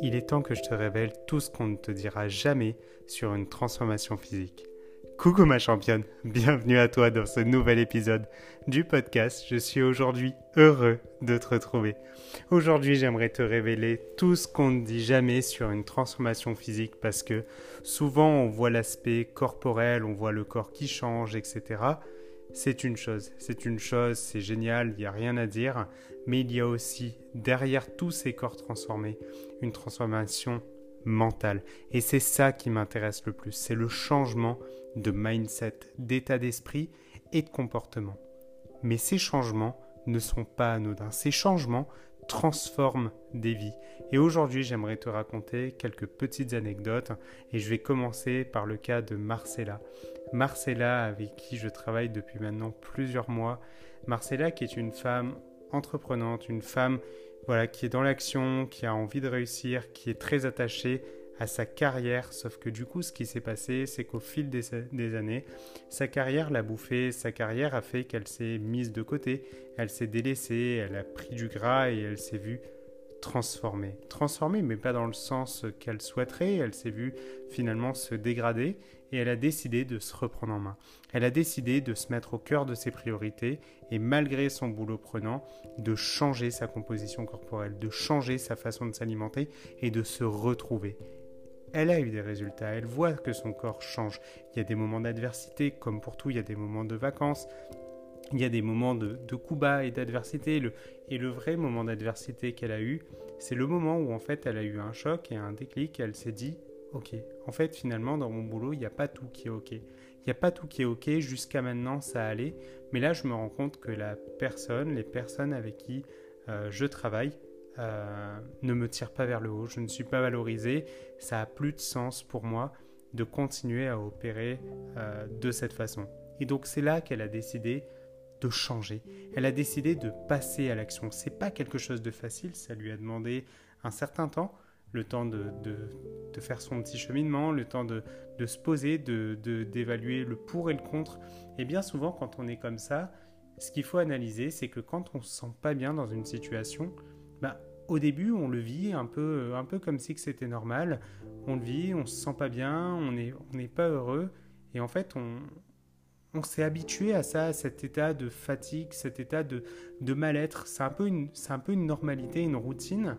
Il est temps que je te révèle tout ce qu'on ne te dira jamais sur une transformation physique. Coucou ma championne, bienvenue à toi dans ce nouvel épisode du podcast. Je suis aujourd'hui heureux de te retrouver. Aujourd'hui j'aimerais te révéler tout ce qu'on ne dit jamais sur une transformation physique parce que souvent on voit l'aspect corporel, on voit le corps qui change, etc. C'est une chose, c'est une chose, c'est génial, il n'y a rien à dire, mais il y a aussi derrière tous ces corps transformés une transformation mentale. Et c'est ça qui m'intéresse le plus, c'est le changement de mindset, d'état d'esprit et de comportement. Mais ces changements ne sont pas anodins. Ces changements transforment des vies. Et aujourd'hui, j'aimerais te raconter quelques petites anecdotes et je vais commencer par le cas de Marcella. Marcella, avec qui je travaille depuis maintenant plusieurs mois. Marcella, qui est une femme entreprenante, une femme voilà, qui est dans l'action, qui a envie de réussir, qui est très attachée à sa carrière, sauf que du coup ce qui s'est passé, c'est qu'au fil des, années, sa carrière l'a bouffée, sa carrière a fait qu'elle s'est mise de côté, elle s'est délaissée, elle a pris du gras et elle s'est vue transformée. Transformée, mais pas dans le sens qu'elle souhaiterait, elle s'est vue finalement se dégrader et elle a décidé de se reprendre en main. Elle a décidé de se mettre au cœur de ses priorités et malgré son boulot prenant, de changer sa composition corporelle, de changer sa façon de s'alimenter et de se retrouver elle a eu des résultats, elle voit que son corps change. Il y a des moments d'adversité, comme pour tout, il y a des moments de vacances, il y a des moments de, de bas et d'adversité. et le vrai moment d'adversité qu'elle a eu, c'est le moment où en fait elle a eu un choc et un déclic, elle s'est dit, ok, en fait finalement dans mon boulot, il n'y a pas tout qui est ok. Il n'y a pas tout qui est ok, jusqu'à maintenant ça allait, mais là je me rends compte que la personne, les personnes avec qui euh, je travaille, euh, ne me tire pas vers le haut, je ne suis pas valorisé, ça a plus de sens pour moi de continuer à opérer euh, de cette façon. Et donc c'est là qu'elle a décidé de changer. Elle a décidé de passer à l'action. C'est pas quelque chose de facile, ça lui a demandé un certain temps, le temps de, faire son petit cheminement, le temps de, de se poser, d'évaluer le pour et le contre. Et bien souvent, quand on est comme ça, ce qu'il faut analyser, c'est que quand on se sent pas bien dans une situation, bah, au début, on le vit un peu, un peu comme si c'était normal. On le vit, on se sent pas bien, on n'est on pas heureux. Et en fait, on, on s'est habitué à ça, à cet état de fatigue, cet état de, de mal-être. C'est un, un peu une normalité, une routine.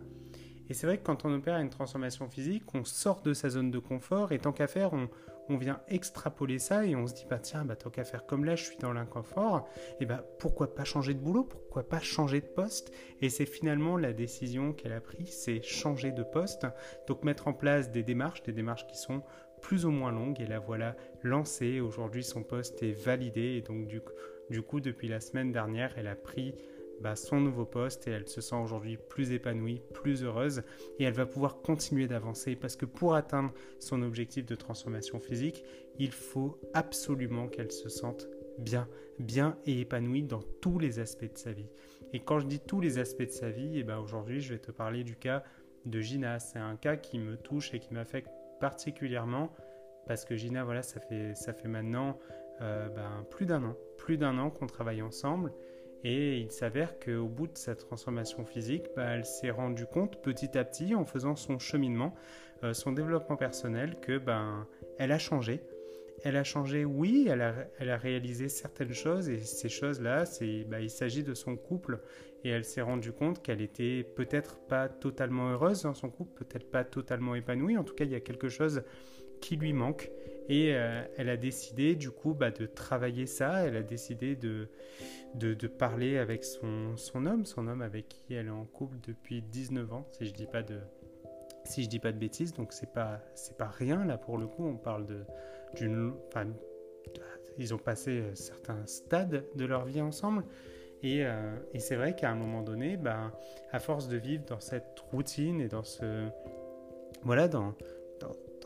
Et c'est vrai que quand on opère une transformation physique, on sort de sa zone de confort et tant qu'à faire, on, vient extrapoler ça et on se dit bah tiens bah tant qu'à faire comme là je suis dans l'inconfort et bah pourquoi pas changer de boulot pourquoi pas changer de poste? Et c'est finalement la décision qu'elle a prise c'est changer de poste. Donc mettre en place des démarches des démarches qui sont plus ou moins longues et la voilà lancée. Aujourd'hui son poste est validé et donc du coup depuis la semaine dernière elle a pris bah, son nouveau poste et elle se sent aujourd'hui plus épanouie, plus heureuse et elle va pouvoir continuer d'avancer parce que pour atteindre son objectif de transformation physique, il faut absolument qu'elle se sente bien, bien et épanouie dans tous les aspects de sa vie. Et quand je dis tous les aspects de sa vie, et eh ben aujourd'hui je vais te parler du cas de Gina. C'est un cas qui me touche et qui m'affecte particulièrement parce que Gina, voilà, ça fait, ça fait maintenant euh, ben, plus d'un an, plus d'un an qu'on travaille ensemble et il s'avère qu'au bout de sa transformation physique, bah, elle s'est rendue compte petit à petit, en faisant son cheminement, euh, son développement personnel, que ben, elle a changé. Elle a changé, oui, elle a, elle a réalisé certaines choses, et ces choses-là, c'est, bah, il s'agit de son couple. Et elle s'est rendue compte qu'elle était peut-être pas totalement heureuse dans son couple, peut-être pas totalement épanouie. En tout cas, il y a quelque chose qui lui manque. Et euh, elle a décidé du coup bah, de travailler ça, elle a décidé de, parler avec son, homme, son homme avec qui elle est en couple depuis 19 ans, si je dis pas de, si je dis pas de bêtises, donc c'est pas, pas rien là pour le coup, on parle d'une, enfin, ils ont passé euh, certains stades de leur vie ensemble. Et, euh, c'est vrai qu'à un moment donné, bah, à force de vivre dans cette routine et dans ce, voilà, dans,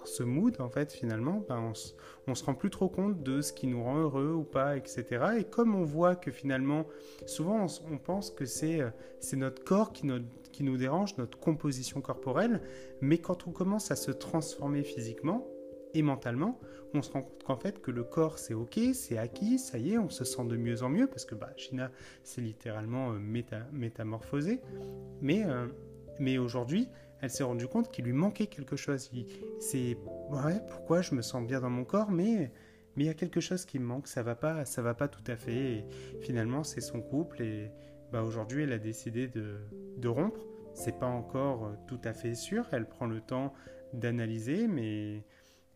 ce mood, en fait, finalement, ben, on, se, se rend plus trop compte de ce qui nous rend heureux ou pas, etc. Et comme on voit que finalement, souvent, on, pense que c'est euh, notre corps qui, qui nous dérange, notre composition corporelle, mais quand on commence à se transformer physiquement, et mentalement, on se rend compte qu'en fait que le corps c'est ok, c'est acquis, ça y est, on se sent de mieux en mieux parce que bah, China c'est littéralement euh, métamorphosé. Mais, euh, mais aujourd'hui, elle s'est rendue compte qu'il lui manquait quelque chose. C'est ouais, pourquoi je me sens bien dans mon corps, mais mais il y a quelque chose qui me manque, ça va pas, ça va pas tout à fait. Et finalement, c'est son couple et bah aujourd'hui, elle a décidé de, de rompre. C'est pas encore euh, tout à fait sûr. Elle prend le temps d'analyser, mais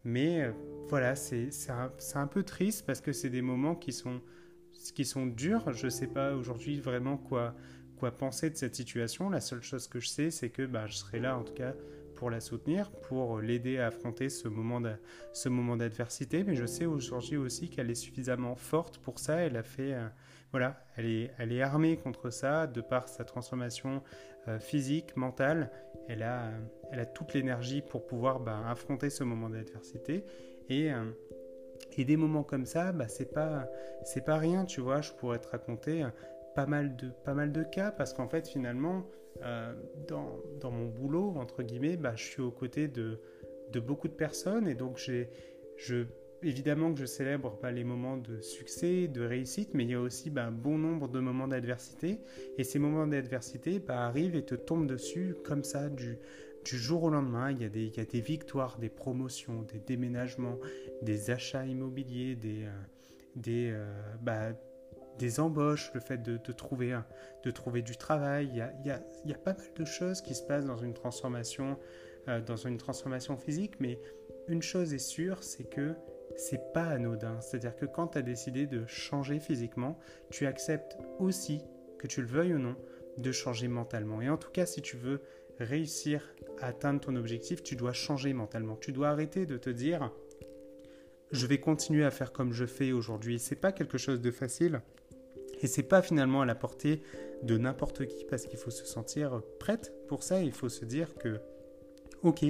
mais euh, voilà, c'est un, un, peu triste parce que c'est des moments qui sont, qui sont durs. Je ne sais pas aujourd'hui vraiment quoi, penser de cette situation. La seule chose que je sais, c'est que bah, je serai là en tout cas pour la soutenir, pour l'aider à affronter ce moment d'adversité. Mais je sais aujourd'hui aussi qu'elle est suffisamment forte pour ça. Elle a fait, euh, voilà, elle est, elle est armée contre ça de par sa transformation euh, physique, mentale. Elle a, elle a toute l'énergie pour pouvoir bah, affronter ce moment d'adversité. Et, euh, et des moments comme ça, bah, c'est pas, c'est pas rien, tu vois. Je pourrais te raconter pas mal de, pas mal de cas parce qu'en fait, finalement, euh, dans, dans, mon boulot, entre guillemets, bah, je suis aux côtés de, de beaucoup de personnes et donc j'ai, je, évidemment que je célèbre bah, les moments de succès, de réussite, mais il y a aussi bah, un bon nombre de moments d'adversité et ces moments d'adversité bah, arrivent et te tombent dessus comme ça du, du jour au lendemain. Il y, a des, il y a des victoires, des promotions, des déménagements, des achats immobiliers, des, euh, des, euh, bah, des embauches, le fait de, trouver, de trouver du travail. Il y, a, pas mal de choses qui se passent dans une transformation, euh, dans une transformation physique, mais une chose est sûre, c'est que c'est pas anodin. C'est-à-dire que quand tu as décidé de changer physiquement, tu acceptes aussi, que tu le veuilles ou non, de changer mentalement. Et en tout cas, si tu veux réussir à atteindre ton objectif, tu dois changer mentalement. Tu dois arrêter de te dire je vais continuer à faire comme je fais aujourd'hui. C'est pas quelque chose de facile. Et c'est pas finalement à la portée de n'importe qui parce qu'il faut se sentir prête pour ça. Il faut se dire que, ok,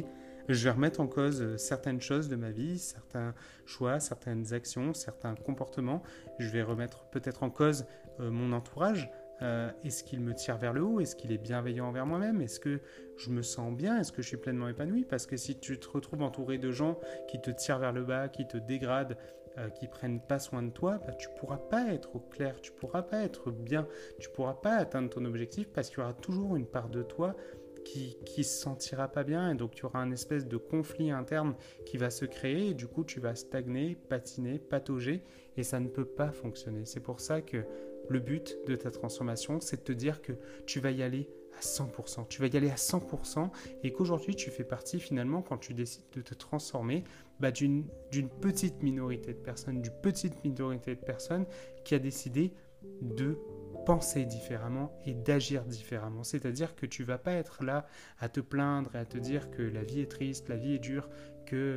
je vais remettre en cause certaines choses de ma vie, certains choix, certaines actions, certains comportements. Je vais remettre peut-être en cause euh, mon entourage. Euh, est-ce qu'il me tire vers le haut? Est-ce qu'il est bienveillant envers moi-même? Est-ce que je me sens bien? Est-ce que je suis pleinement épanoui? Parce que si tu te retrouves entouré de gens qui te tirent vers le bas, qui te dégradent, euh, qui prennent pas soin de toi, bah, tu pourras pas être au clair, tu pourras pas être bien, tu pourras pas atteindre ton objectif parce qu'il y aura toujours une part de toi qui, qui se sentira pas bien et donc tu auras un espèce de conflit interne qui va se créer et du coup tu vas stagner, patiner, patauger et ça ne peut pas fonctionner. C'est pour ça que le but de ta transformation, c'est de te dire que tu vas y aller à 100%. Tu vas y aller à 100% et qu'aujourd'hui tu fais partie finalement quand tu décides de te transformer bah, d'une petite minorité de personnes, d'une petite minorité de personnes qui a décidé de penser différemment et d'agir différemment. C'est-à-dire que tu vas pas être là à te plaindre et à te dire que la vie est triste, la vie est dure,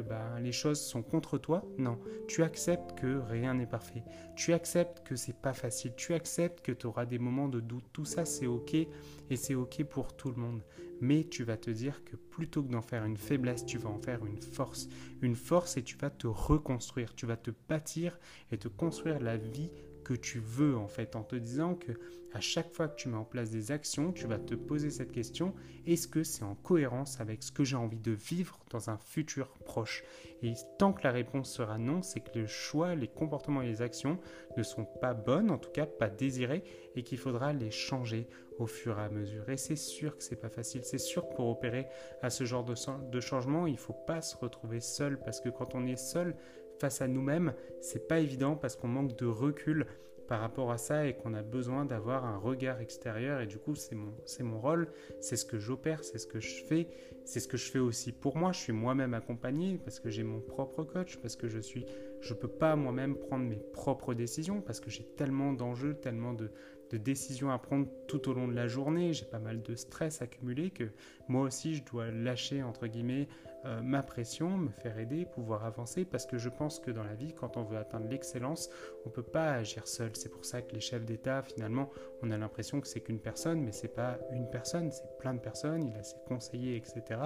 bah, les choses sont contre toi. Non, tu acceptes que rien n'est parfait. Tu acceptes que c'est pas facile. Tu acceptes que tu auras des moments de doute. Tout ça, c'est ok et c'est ok pour tout le monde. Mais tu vas te dire que plutôt que d'en faire une faiblesse, tu vas en faire une force. Une force et tu vas te reconstruire. Tu vas te bâtir et te construire la vie que tu veux en fait en te disant que à chaque fois que tu mets en place des actions, tu vas te poser cette question est-ce que c'est en cohérence avec ce que j'ai envie de vivre dans un futur proche? Et tant que la réponse sera non, c'est que le choix, les comportements et les actions ne sont pas bonnes, en tout cas pas désirées et qu'il faudra les changer au fur et à mesure. Et c'est sûr que c'est pas facile, c'est sûr que pour opérer à ce genre de, de changement, il faut pas se retrouver seul parce que quand on est seul, face à nous-mêmes, c'est pas évident parce qu'on manque de recul par rapport à ça et qu'on a besoin d'avoir un regard extérieur. Et du coup c'est mon, c'est mon rôle, c'est ce que j'opère, c'est ce que je fais, c'est ce que je fais aussi pour moi, je suis moi-même accompagné parce que j'ai mon propre coach, parce que je suis je peux pas moi-même prendre mes propres décisions parce que j'ai tellement d'enjeux, tellement de, de décisions à prendre tout au long de la journée, j'ai pas mal de stress accumulé que moi aussi je dois lâcher entre guillemets euh, ma pression, me faire aider, pouvoir avancer. Parce que je pense que dans la vie quand on veut atteindre l'excellence, on peut pas agir seul. C'est pour ça que les chefs d'État finalement, on a l'impression que c'est qu'une personne, mais c'est pas une personne, c'est plein de personnes, il a ses conseillers, etc.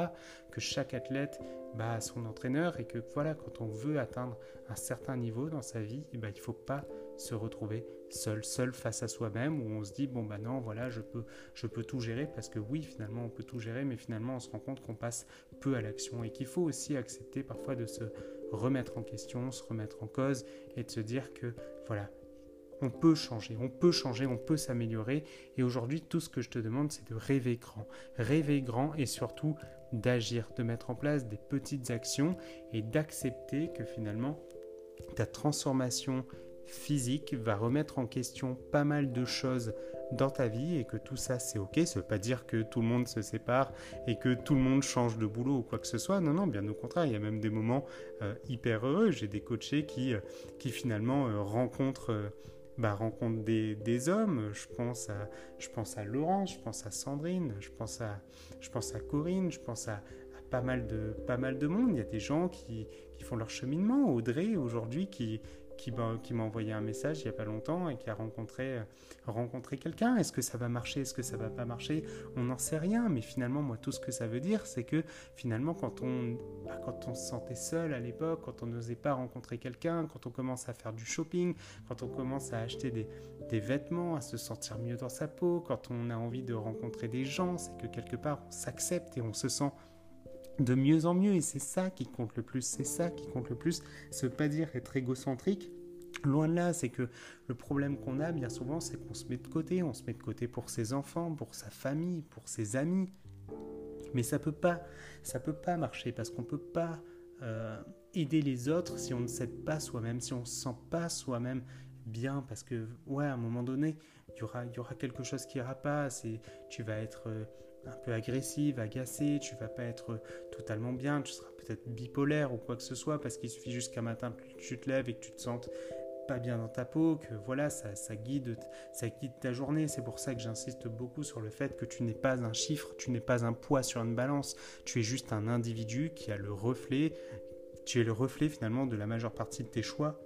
Que chaque athlète bah, a son entraîneur. Et que voilà, quand on veut atteindre un certain niveau dans sa vie, eh ben, il faut pas se retrouver seul, seul face à soi-même, où on se dit bon bah non, voilà, je peux, je peux tout gérer parce que oui, finalement, on peut tout gérer, mais finalement, on se rend compte qu'on passe peu à l'action et qu'il faut aussi accepter parfois de se remettre en question, se remettre en cause et de se dire que voilà, on peut changer, on peut changer, on peut s'améliorer. Et aujourd'hui, tout ce que je te demande, c'est de rêver grand. Rêver grand et surtout d'agir, de mettre en place des petites actions et d'accepter que finalement, ta transformation physique va remettre en question pas mal de choses dans ta vie et que tout ça c'est ok. Ça veut pas dire que tout le monde se sépare et que tout le monde change de boulot ou quoi que ce soit. Non, non, bien au contraire, il y a même des moments euh, hyper heureux. J'ai des coachés qui, euh, qui finalement euh, rencontrent bah, rencontre des, des, hommes. Je pense, à, je pense à Laurence, je pense à Sandrine, je pense à, je pense à Corinne, je pense à, pas, mal de, pas mal de monde. Il y a des gens qui, qui font leur cheminement. Audrey, aujourd'hui, qui, qui, m'a envoyé un message il n'y a pas longtemps et qui a rencontré, euh, rencontré quelqu'un. Est-ce que ça va marcher? Est-ce que ça va pas marcher? On n'en sait rien, mais finalement, moi, tout ce que ça veut dire, c'est que finalement, quand on, bah, quand on se sentait seul à l'époque, quand on n'osait pas rencontrer quelqu'un, quand on commence à faire du shopping, quand on commence à acheter des, des vêtements, à se sentir mieux dans sa peau, quand on a envie de rencontrer des gens, c'est que quelque part, on s'accepte et on se sent de mieux en mieux et c'est ça qui compte le plus, c'est ça qui compte le plus. Ça pas dire être égocentrique, Loin de là, c'est que le problème qu'on a bien souvent, c'est qu'on se met de côté, on se met de côté pour ses enfants, pour sa famille, pour ses amis. Mais ça peut pas, ça peut pas marcher parce qu'on peut pas euh, aider les autres si on ne s'aide pas soi-même, si on se sent pas soi-même bien, parce que ouais, à un moment donné, il y aura, y aura quelque chose qui ira pas. Tu vas être euh, un peu agressive, agacée, tu vas pas être totalement bien, tu seras peut-être bipolaire ou quoi que ce soit, parce qu'il suffit juste qu'un matin tu te lèves et que tu te sentes pas bien dans ta peau, que voilà, ça, ça, guide, ça guide ta journée. C'est pour ça que j'insiste beaucoup sur le fait que tu n'es pas un chiffre, tu n'es pas un poids sur une balance, tu es juste un individu qui a le reflet, tu es le reflet finalement de la majeure partie de tes choix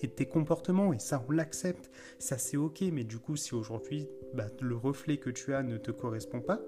et de tes comportements, et ça on l'accepte, ça c'est ok, mais du coup si aujourd'hui bah, le reflet que tu as ne te correspond pas,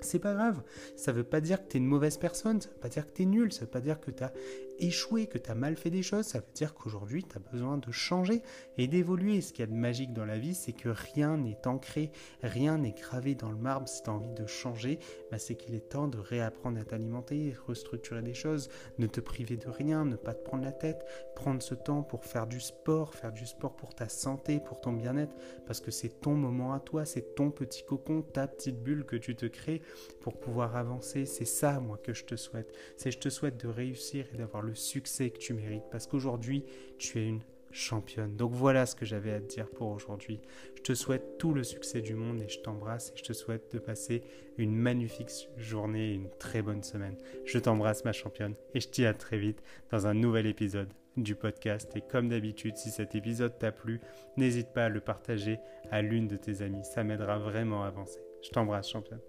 c'est pas grave. Ça veut pas dire que t'es une mauvaise personne, ça veut pas dire que t'es nul, ça veut pas dire que t'as échoué, que t'as mal fait des choses, ça veut dire qu'aujourd'hui t'as besoin de changer et d'évoluer. Ce qu'il y a de magique dans la vie, c'est que rien n'est ancré, rien n'est gravé dans le marbre. Si t'as envie de changer, bah c'est qu'il est temps de réapprendre à t'alimenter, restructurer des choses, ne te priver de rien, ne pas te prendre la tête, prendre ce temps pour faire du sport, faire du sport pour ta santé, pour ton bien-être, parce que c'est ton moment à toi, c'est ton petit cocon, ta petite bulle que tu te crées pour pouvoir avancer. C'est ça, moi, que je te souhaite. C'est je te souhaite de réussir et d'avoir succès que tu mérites. Parce qu'aujourd'hui, tu es une championne. Donc voilà ce que j'avais à te dire pour aujourd'hui. Je te souhaite tout le succès du monde et je t'embrasse et je te souhaite de passer une magnifique journée et une très bonne semaine. Je t'embrasse ma championne et je dis à très vite dans un nouvel épisode du podcast. Et comme d'habitude, si cet épisode t'a plu, n'hésite pas à le partager à l'une de tes amies. Ça m'aidera vraiment à avancer. Je t'embrasse championne.